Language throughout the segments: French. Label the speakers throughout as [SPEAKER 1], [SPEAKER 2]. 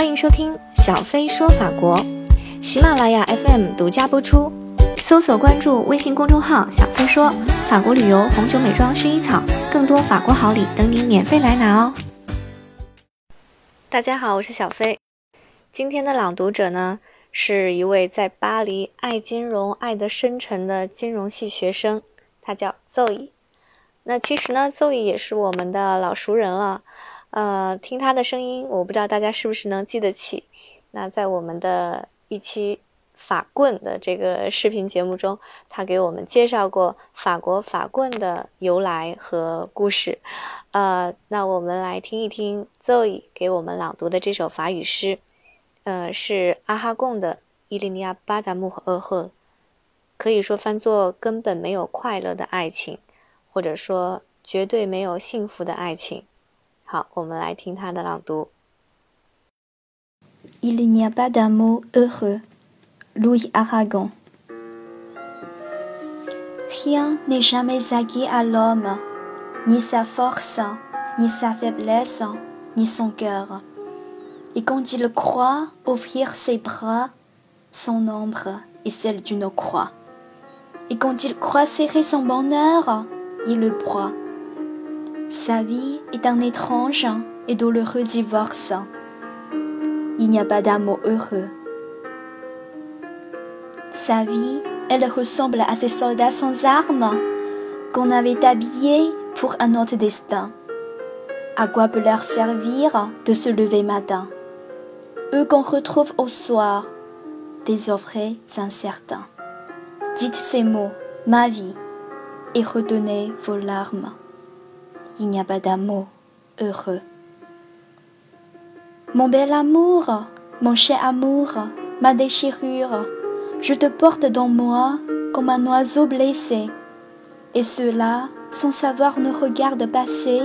[SPEAKER 1] 欢迎收听小飞说法国，喜马拉雅 FM 独家播出。搜索关注微信公众号“小飞说法国旅游、红酒、美妆、薰衣草”，更多法国好礼等你免费来拿哦！大家好，我是小飞。今天的朗读者呢，是一位在巴黎爱金融、爱得深沉的金融系学生，他叫 Zoe。那其实呢，Zoe 也是我们的老熟人了。呃，听他的声音，我不知道大家是不是能记得起。那在我们的一期法棍的这个 视频节目中，他给我们介绍过法国法棍的由来和故事。呃，那我们来听一听 Zoe 给我们朗读的这首法语诗。呃，是阿哈贡的《伊利尼亚巴达穆和厄赫》，可以说翻作根本没有快乐的爱情，或者说绝对没有幸福的爱情。
[SPEAKER 2] Il n'y a pas d'amour heureux. Louis Aragon. Rien n'est jamais acquis à l'homme, ni sa force, ni sa faiblesse, ni son cœur. Et quand il croit offrir ses bras, son ombre est celle d'une croix. Et quand il croit serrer son bonheur, il le broie. Sa vie est un étrange et douloureux divorce. Il n'y a pas d'amour heureux. Sa vie, elle ressemble à ces soldats sans armes qu'on avait habillés pour un autre destin. À quoi peut leur servir de se lever matin? Eux qu'on retrouve au soir, des incertains. Dites ces mots, ma vie, et retenez vos larmes il n'y a pas d'amour heureux. Mon bel amour, mon cher amour, ma déchirure, je te porte dans moi comme un oiseau blessé. Et cela, sans savoir nous regarde passer,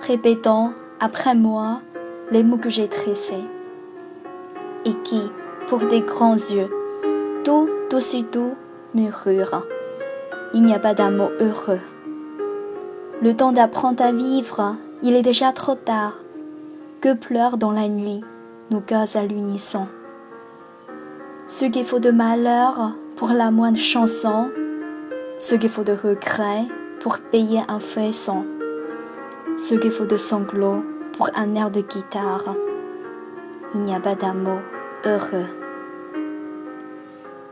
[SPEAKER 2] répétant après moi les mots que j'ai tressés. Et qui, pour des grands yeux, tout aussitôt murmure. Il n'y a pas d'amour heureux. Le temps d'apprendre à vivre, il est déjà trop tard. Que pleurent dans la nuit nos cœurs à l'unisson. Ce qu'il faut de malheur pour la moindre chanson, ce qu'il faut de regret pour payer un feuilleton, ce qu'il faut de sanglots pour un air de guitare. Il n'y a pas d'amour heureux.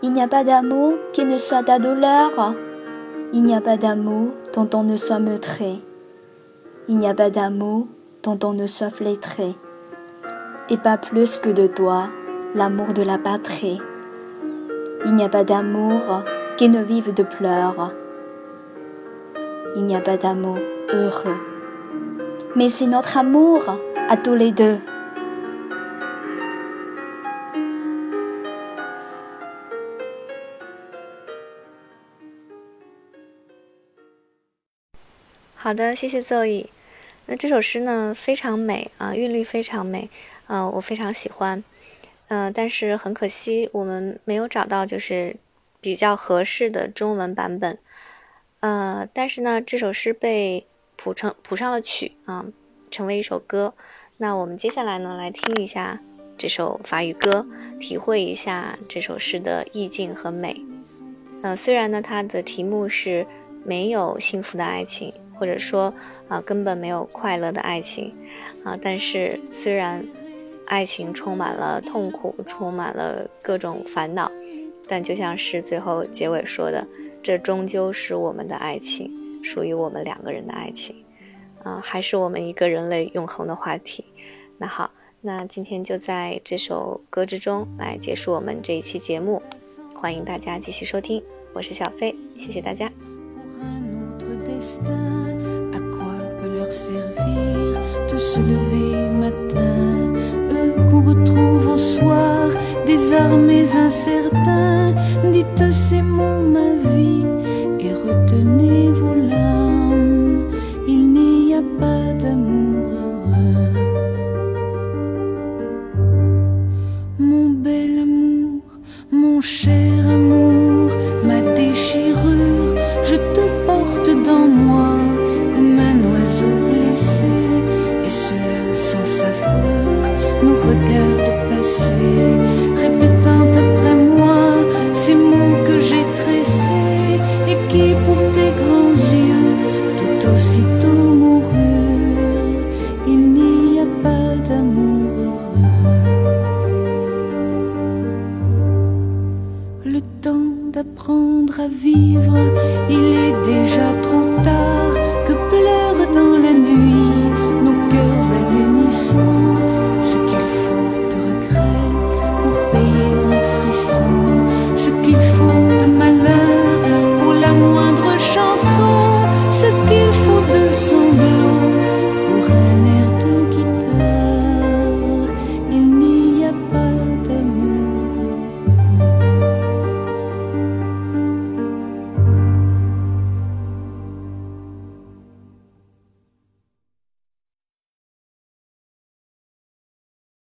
[SPEAKER 2] Il n'y a pas d'amour qui ne soit ta douleur. Il n'y a pas d'amour dont on ne soit meutré. Il n'y a pas d'amour dont on ne soit flétré. Et pas plus que de toi, l'amour de la patrie. Il n'y a pas d'amour qui ne vive de pleurs. Il n'y a pas d'amour heureux. Mais c'est notre amour à tous les deux.
[SPEAKER 1] 好的，谢谢奏义。那这首诗呢，非常美啊，韵律非常美，呃，我非常喜欢。呃，但是很可惜，我们没有找到就是比较合适的中文版本。呃，但是呢，这首诗被谱成谱上了曲啊，成为一首歌。那我们接下来呢，来听一下这首法语歌，体会一下这首诗的意境和美。呃，虽然呢，它的题目是没有幸福的爱情。或者说啊，根本没有快乐的爱情啊！但是虽然爱情充满了痛苦，充满了各种烦恼，但就像是最后结尾说的，这终究是我们的爱情，属于我们两个人的爱情啊，还是我们一个人类永恒的话题。那好，那今天就在这首歌之中来结束我们这一期节目，欢迎大家继续收听，我是小飞，谢谢大家。
[SPEAKER 3] Se lever matin. Eux qu'on retrouve au soir, désarmés, incertains. Dites ces mots, ma vie, et retenez vos larmes. D'apprendre à vivre, il est déjà trop tard, que plaît